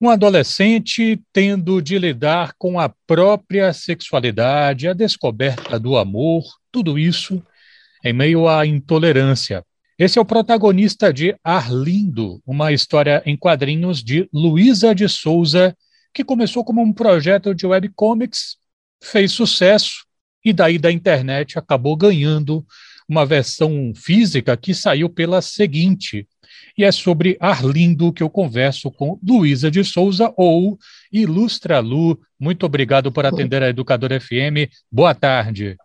Um adolescente tendo de lidar com a própria sexualidade, a descoberta do amor, tudo isso em meio à intolerância. Esse é o protagonista de Arlindo, uma história em quadrinhos de Luísa de Souza, que começou como um projeto de webcomics, fez sucesso e daí da internet acabou ganhando uma versão física que saiu pela seguinte, e é sobre Arlindo que eu converso com Luísa de Souza ou Ilustra Lu. Muito obrigado por atender a Educadora FM. Boa tarde.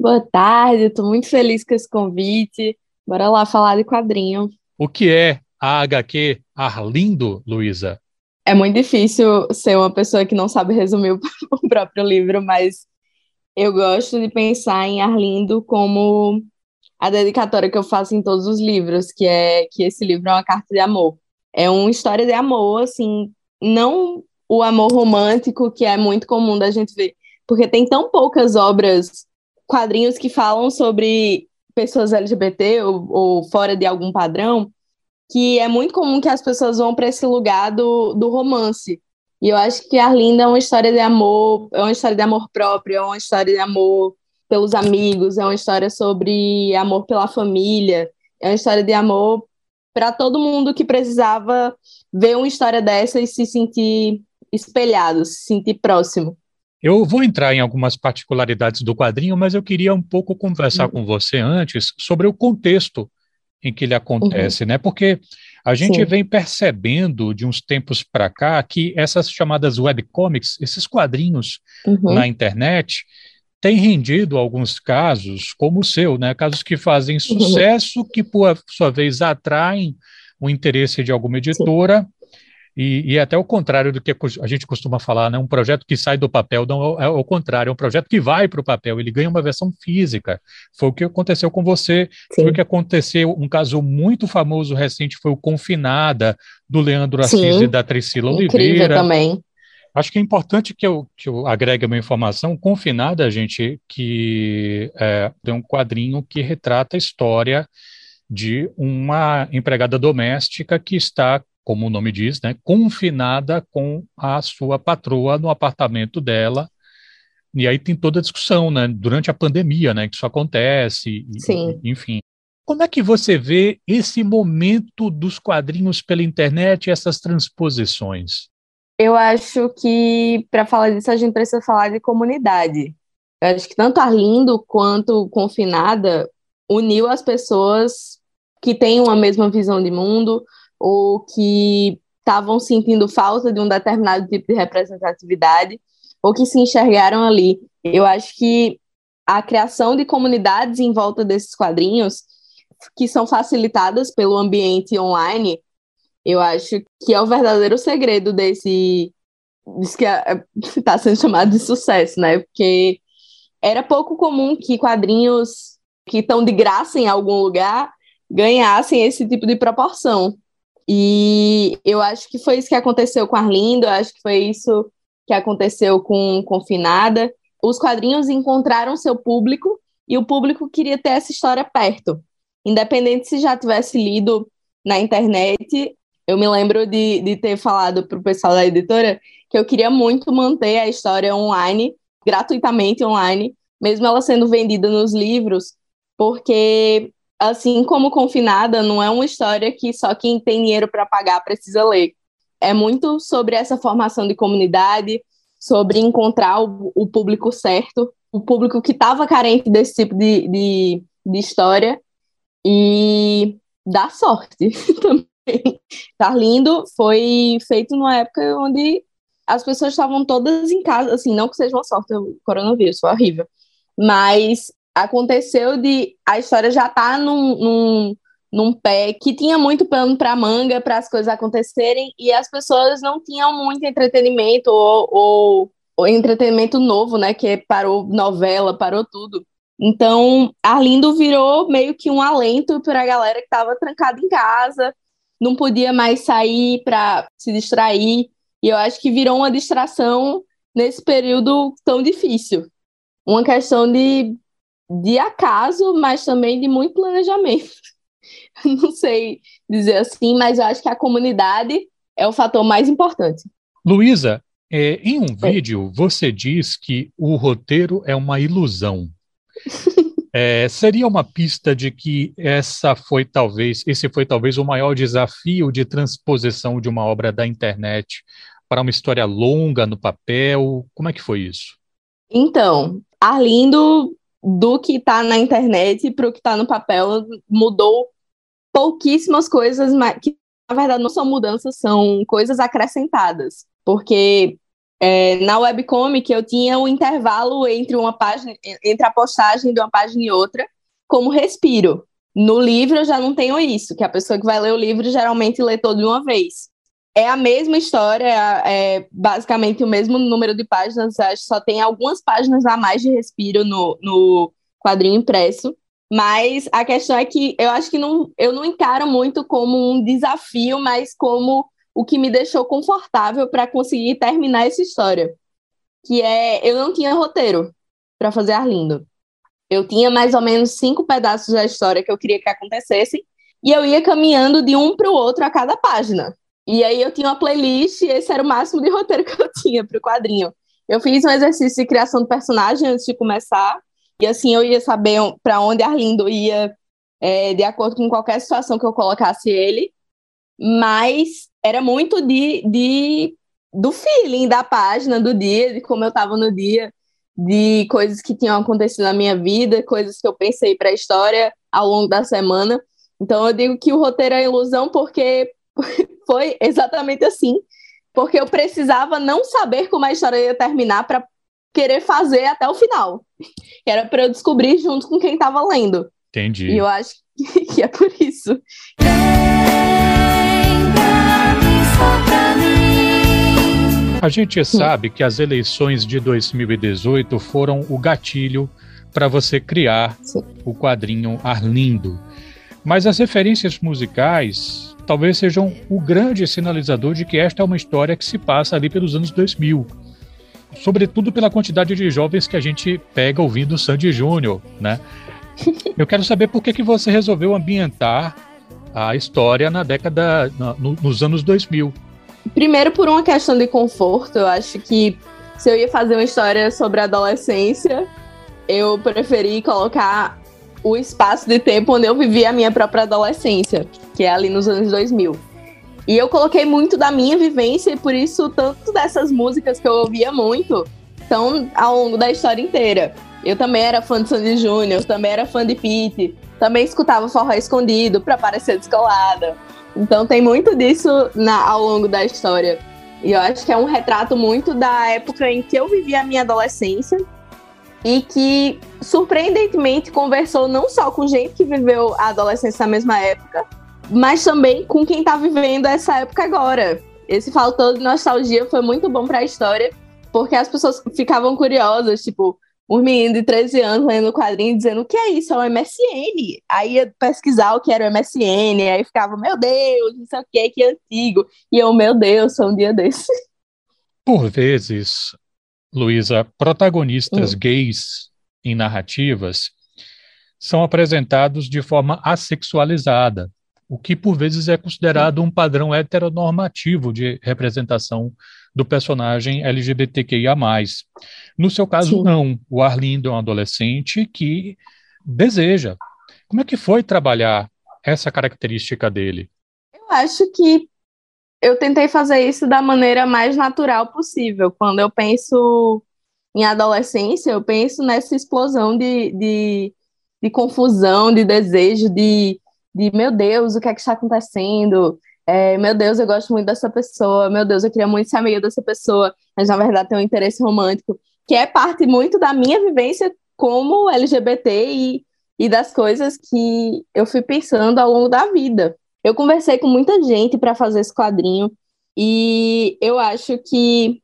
Boa tarde, estou muito feliz com esse convite. Bora lá falar de quadrinho. O que é a HQ Arlindo, Luísa? É muito difícil ser uma pessoa que não sabe resumir o próprio livro, mas eu gosto de pensar em Arlindo como a dedicatória que eu faço em todos os livros, que é que esse livro é uma carta de amor. É uma história de amor, assim, não o amor romântico que é muito comum da gente ver, porque tem tão poucas obras, quadrinhos que falam sobre pessoas LGBT ou, ou fora de algum padrão, que é muito comum que as pessoas vão para esse lugar do, do romance. E eu acho que Arlinda é uma história de amor, é uma história de amor próprio, é uma história de amor pelos amigos, é uma história sobre amor pela família, é uma história de amor para todo mundo que precisava ver uma história dessa e se sentir espelhado, se sentir próximo. Eu vou entrar em algumas particularidades do quadrinho, mas eu queria um pouco conversar uhum. com você antes sobre o contexto em que ele acontece, uhum. né? Porque a gente Sim. vem percebendo de uns tempos para cá que essas chamadas webcomics, esses quadrinhos uhum. na internet, tem rendido alguns casos, como o seu, né? Casos que fazem uhum. sucesso, que por sua vez atraem o interesse de alguma editora. E, e, é até o contrário do que a gente costuma falar, né? Um projeto que sai do papel não é o contrário, é um projeto que vai para o papel, ele ganha uma versão física. Foi o que aconteceu com você, Sim. foi o que aconteceu. Um caso muito famoso recente foi o Confinada, do Leandro Assis Sim. e da Priscila Incrível Oliveira. também. Acho que é importante que eu, que eu agregue uma informação confinada, gente, que é, tem um quadrinho que retrata a história de uma empregada doméstica que está, como o nome diz, né, confinada com a sua patroa no apartamento dela. E aí tem toda a discussão, né, durante a pandemia, né, que isso acontece, Sim. E, enfim. Como é que você vê esse momento dos quadrinhos pela internet, essas transposições? Eu acho que para falar disso a gente precisa falar de comunidade. Eu acho que tanto Arlindo quanto Confinada uniu as pessoas que têm uma mesma visão de mundo ou que estavam sentindo falta de um determinado tipo de representatividade ou que se enxergaram ali. Eu acho que a criação de comunidades em volta desses quadrinhos, que são facilitadas pelo ambiente online, eu acho que é o verdadeiro segredo desse. Que está sendo chamado de sucesso, né? Porque era pouco comum que quadrinhos que estão de graça em algum lugar ganhassem esse tipo de proporção. E eu acho que foi isso que aconteceu com Arlindo, eu acho que foi isso que aconteceu com Confinada. Os quadrinhos encontraram seu público e o público queria ter essa história perto. Independente se já tivesse lido na internet eu me lembro de, de ter falado para o pessoal da editora que eu queria muito manter a história online, gratuitamente online, mesmo ela sendo vendida nos livros, porque, assim como Confinada, não é uma história que só quem tem dinheiro para pagar precisa ler. É muito sobre essa formação de comunidade, sobre encontrar o, o público certo, o público que estava carente desse tipo de, de, de história, e dar sorte também. Carlindo foi feito numa época onde as pessoas estavam todas em casa, assim, não que seja uma sorte o coronavírus, foi horrível, mas aconteceu de a história já tá num, num, num pé que tinha muito pano para manga para as coisas acontecerem e as pessoas não tinham muito entretenimento ou, ou, ou entretenimento novo, né, que parou novela, parou tudo. Então, Arlindo virou meio que um alento para a galera que estava trancada em casa, não podia mais sair para se distrair. E eu acho que virou uma distração nesse período tão difícil. Uma questão de, de acaso, mas também de muito planejamento. não sei dizer assim, mas eu acho que a comunidade é o fator mais importante. Luísa, é, em um vídeo você diz que o roteiro é uma ilusão. É, seria uma pista de que essa foi talvez, esse foi talvez o maior desafio de transposição de uma obra da internet para uma história longa no papel. Como é que foi isso? Então, Arlindo, do que está na internet para o que está no papel, mudou pouquíssimas coisas, mas que na verdade não são mudanças, são coisas acrescentadas. Porque é, na webcomic eu tinha um intervalo entre uma página, entre a postagem de uma página e outra, como respiro. No livro eu já não tenho isso, que a pessoa que vai ler o livro geralmente lê todo de uma vez. É a mesma história, é basicamente o mesmo número de páginas, acho só tem algumas páginas a mais de respiro no, no quadrinho impresso. Mas a questão é que eu acho que não, eu não encaro muito como um desafio, mas como o que me deixou confortável para conseguir terminar essa história. Que é, eu não tinha roteiro para fazer Arlindo. Eu tinha mais ou menos cinco pedaços da história que eu queria que acontecessem, e eu ia caminhando de um para o outro a cada página. E aí eu tinha uma playlist, e esse era o máximo de roteiro que eu tinha para o quadrinho. Eu fiz um exercício de criação do personagem antes de começar, e assim eu ia saber para onde Arlindo ia, é, de acordo com qualquer situação que eu colocasse ele. Mas era muito de, de do feeling da página, do dia, de como eu estava no dia, de coisas que tinham acontecido na minha vida, coisas que eu pensei para a história ao longo da semana. Então eu digo que o roteiro é ilusão porque foi exatamente assim, porque eu precisava não saber como a história ia terminar para querer fazer até o final. Era para eu descobrir junto com quem estava lendo. Entendi. E eu acho que é por isso. A gente sabe que as eleições de 2018 foram o gatilho para você criar Sim. o quadrinho Arlindo. Mas as referências musicais talvez sejam o grande sinalizador de que esta é uma história que se passa ali pelos anos 2000. Sobretudo pela quantidade de jovens que a gente pega ouvindo Sandy Júnior, né? Eu quero saber por que, que você resolveu ambientar a história na década, no, nos anos 2000. Primeiro, por uma questão de conforto, eu acho que se eu ia fazer uma história sobre adolescência, eu preferi colocar o espaço de tempo onde eu vivi a minha própria adolescência, que é ali nos anos 2000. E eu coloquei muito da minha vivência e por isso tanto dessas músicas que eu ouvia muito estão ao longo da história inteira. Eu também era fã de Sandy Júnior, também era fã de Pete, também escutava forró escondido para parecer descolada. Então tem muito disso na, ao longo da história. E eu acho que é um retrato muito da época em que eu vivi a minha adolescência e que, surpreendentemente, conversou não só com gente que viveu a adolescência na mesma época, mas também com quem está vivendo essa época agora. Esse faltou de nostalgia foi muito bom para a história, porque as pessoas ficavam curiosas, tipo, um menino de 13 anos lendo o quadrinho dizendo o que é isso, é o MSN. Aí ia pesquisar o que era o MSN, aí ficava, meu Deus, não sei o que, que antigo. E eu, meu Deus, sou um dia desse. Por vezes, Luísa, protagonistas hum. gays em narrativas são apresentados de forma assexualizada, o que por vezes é considerado um padrão heteronormativo de representação do personagem LGBTQIA+. No seu caso, Sim. não. O Arlindo é um adolescente que deseja. Como é que foi trabalhar essa característica dele? Eu acho que eu tentei fazer isso da maneira mais natural possível. Quando eu penso em adolescência, eu penso nessa explosão de, de, de confusão, de desejo, de, de meu Deus, o que é que está acontecendo? É, meu Deus, eu gosto muito dessa pessoa, meu Deus, eu queria muito ser amiga dessa pessoa, mas na verdade tem um interesse romântico, que é parte muito da minha vivência como LGBT e, e das coisas que eu fui pensando ao longo da vida. Eu conversei com muita gente para fazer esse quadrinho e eu acho que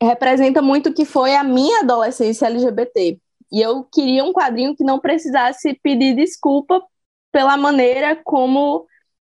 representa muito o que foi a minha adolescência LGBT. E eu queria um quadrinho que não precisasse pedir desculpa pela maneira como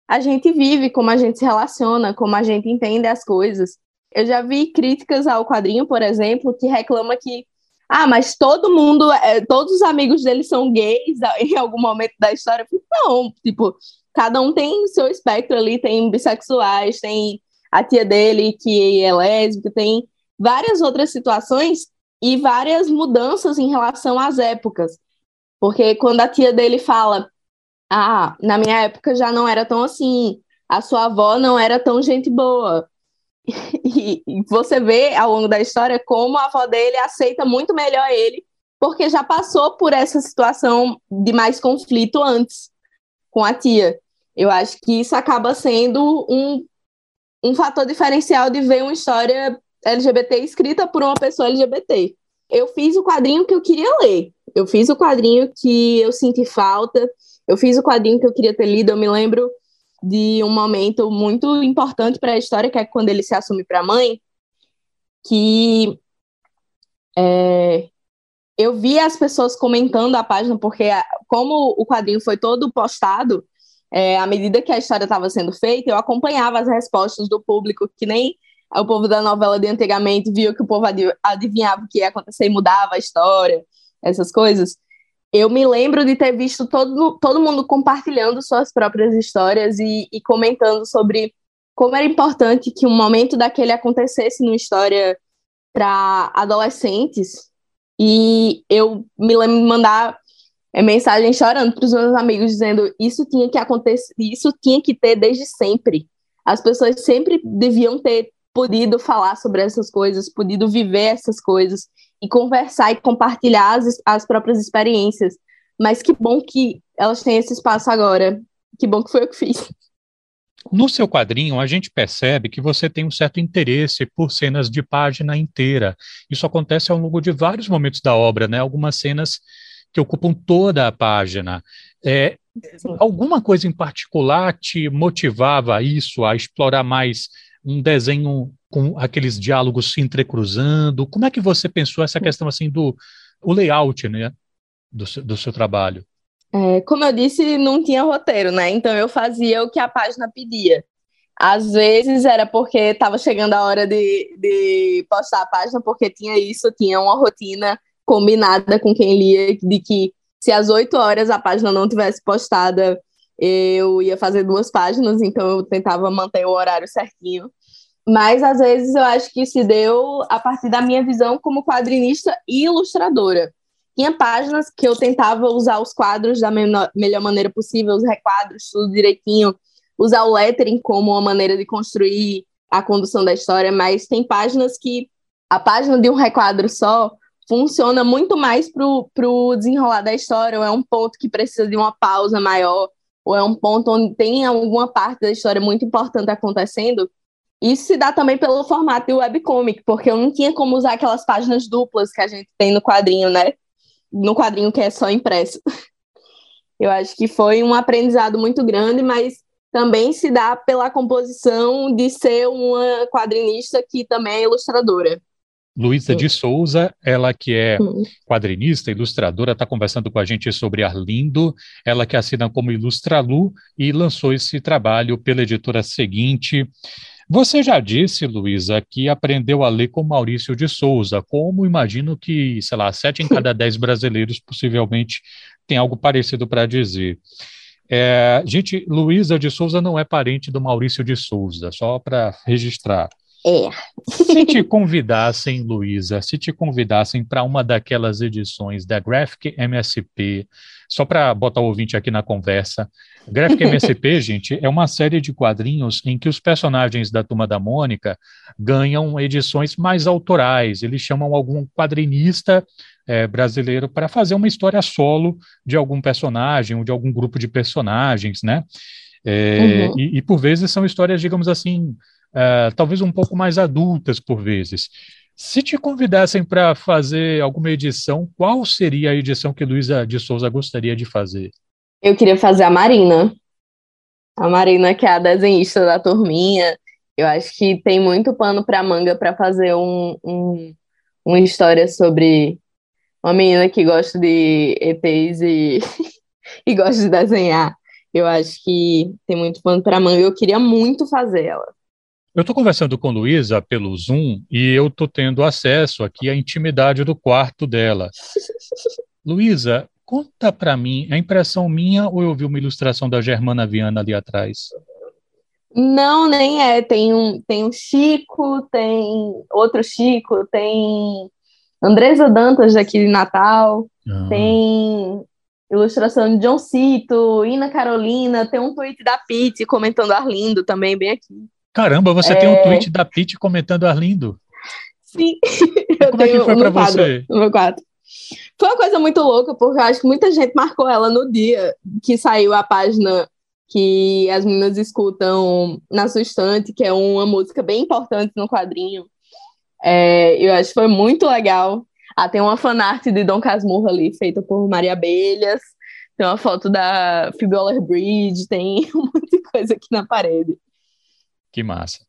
a gente vive, como a gente se relaciona, como a gente entende as coisas. Eu já vi críticas ao quadrinho, por exemplo, que reclama que ah, mas todo mundo, é, todos os amigos dele são gays em algum momento da história. Não, tipo, cada um tem seu espectro ali, tem bissexuais, tem a tia dele que é lésbica, tem várias outras situações e várias mudanças em relação às épocas. Porque quando a tia dele fala, ah, na minha época já não era tão assim, a sua avó não era tão gente boa. E, você vê ao longo da história como a avó dele aceita muito melhor ele, porque já passou por essa situação de mais conflito antes com a tia. Eu acho que isso acaba sendo um, um fator diferencial de ver uma história LGBT escrita por uma pessoa LGBT. Eu fiz o quadrinho que eu queria ler. Eu fiz o quadrinho que eu senti falta. Eu fiz o quadrinho que eu queria ter lido. Eu me lembro de um momento muito importante para a história, que é quando ele se assume para a mãe, que é, eu vi as pessoas comentando a página, porque como o quadrinho foi todo postado, é, à medida que a história estava sendo feita, eu acompanhava as respostas do público, que nem o povo da novela de antigamente viu que o povo adivinhava o que ia acontecer e mudava a história, essas coisas. Eu me lembro de ter visto todo, todo mundo compartilhando suas próprias histórias e, e comentando sobre como era importante que um momento daquele acontecesse numa história para adolescentes. E eu me lembro de mandar é, mensagem chorando para os meus amigos dizendo isso tinha que acontecer, isso tinha que ter desde sempre. As pessoas sempre deviam ter podido falar sobre essas coisas, podido viver essas coisas e conversar e compartilhar as, as próprias experiências. Mas que bom que elas têm esse espaço agora. Que bom que foi eu que fiz. No seu quadrinho, a gente percebe que você tem um certo interesse por cenas de página inteira. Isso acontece ao longo de vários momentos da obra, né? Algumas cenas que ocupam toda a página. É, alguma coisa em particular te motivava a isso, a explorar mais um desenho com aqueles diálogos se entrecruzando? Como é que você pensou essa questão assim do o layout, né, do, do seu trabalho? É, como eu disse, não tinha roteiro, né? Então eu fazia o que a página pedia. Às vezes era porque estava chegando a hora de, de postar a página, porque tinha isso, tinha uma rotina combinada com quem lia, de que se às 8 horas a página não tivesse postada, eu ia fazer duas páginas, então eu tentava manter o horário certinho. Mas às vezes eu acho que se deu a partir da minha visão como quadrinista e ilustradora. Tinha páginas que eu tentava usar os quadros da melhor maneira possível, os requadros, tudo direitinho, usar o lettering como uma maneira de construir a condução da história, mas tem páginas que a página de um requadro só funciona muito mais para o desenrolar da história, ou é um ponto que precisa de uma pausa maior, ou é um ponto onde tem alguma parte da história muito importante acontecendo. Isso se dá também pelo formato de webcomic, porque eu não tinha como usar aquelas páginas duplas que a gente tem no quadrinho, né? No quadrinho que é só impresso. Eu acho que foi um aprendizado muito grande, mas também se dá pela composição de ser uma quadrinista que também é ilustradora. Luísa de Souza, ela que é quadrinista, ilustradora, está conversando com a gente sobre Arlindo, ela que assina como Ilustralu e lançou esse trabalho pela editora seguinte. Você já disse, Luísa, que aprendeu a ler com Maurício de Souza, como imagino que, sei lá, sete em cada dez brasileiros possivelmente tem algo parecido para dizer. É, gente, Luísa de Souza não é parente do Maurício de Souza, só para registrar. É. Se te convidassem, Luísa, se te convidassem para uma daquelas edições da Graphic MSP, só para botar o ouvinte aqui na conversa, Graphic MSP, gente, é uma série de quadrinhos em que os personagens da Turma da Mônica ganham edições mais autorais. Eles chamam algum quadrinista é, brasileiro para fazer uma história solo de algum personagem ou de algum grupo de personagens, né? É, uhum. e, e por vezes são histórias, digamos assim, uh, talvez um pouco mais adultas por vezes. Se te convidassem para fazer alguma edição, qual seria a edição que Luísa de Souza gostaria de fazer? Eu queria fazer a Marina. A Marina, que é a desenhista da turminha. Eu acho que tem muito pano para manga para fazer um, um, uma história sobre uma menina que gosta de ETs e, e gosta de desenhar. Eu acho que tem muito pano para manga. Eu queria muito fazer ela. Eu estou conversando com Luísa pelo Zoom e eu estou tendo acesso aqui à intimidade do quarto dela. Luísa, conta para mim, é impressão minha ou eu vi uma ilustração da Germana Viana ali atrás? Não, nem é. Tem um, tem um Chico, tem outro Chico, tem Andresa Dantas daqui de Natal, ah. tem ilustração de John Cito, Ina Carolina, tem um tweet da Pete comentando Arlindo também, bem aqui. Caramba, você é... tem um é. tweet da Pete comentando Arlindo? Sim. Como é que foi para você? No meu quadro. Foi uma coisa muito louca, porque eu acho que muita gente marcou ela no dia que saiu a página que as meninas escutam na sua estante, que é uma música bem importante no quadrinho. É, eu acho que foi muito legal. Ah, tem uma fanart de Dom Casmurro ali, feita por Maria Abelhas. Tem uma foto da Phoebe Waller-Bridge, tem um monte de coisa aqui na parede. Que massa.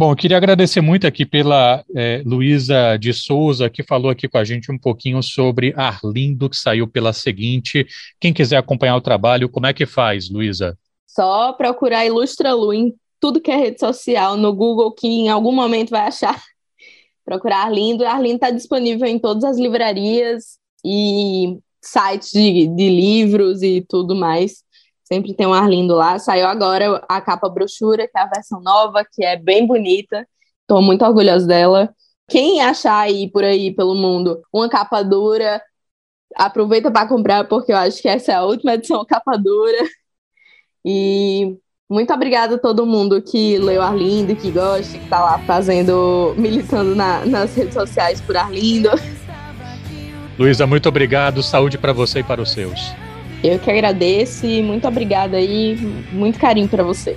Bom, eu queria agradecer muito aqui pela é, Luísa de Souza, que falou aqui com a gente um pouquinho sobre Arlindo, que saiu pela seguinte. Quem quiser acompanhar o trabalho, como é que faz, Luísa? Só procurar Ilustra Lu em tudo que é rede social, no Google, que em algum momento vai achar. Procurar Arlindo. Arlindo está disponível em todas as livrarias e sites de, de livros e tudo mais. Sempre tem um Arlindo lá. Saiu agora a capa brochura, que é a versão nova, que é bem bonita. Estou muito orgulhosa dela. Quem achar aí por aí pelo mundo uma capa dura, aproveita para comprar, porque eu acho que essa é a última edição capa dura. E muito obrigada a todo mundo que leu Arlindo, que gosta, que está lá fazendo, militando na, nas redes sociais por Arlindo. Luísa, muito obrigado. Saúde para você e para os seus. Eu que agradeço e muito obrigada aí, muito carinho para você.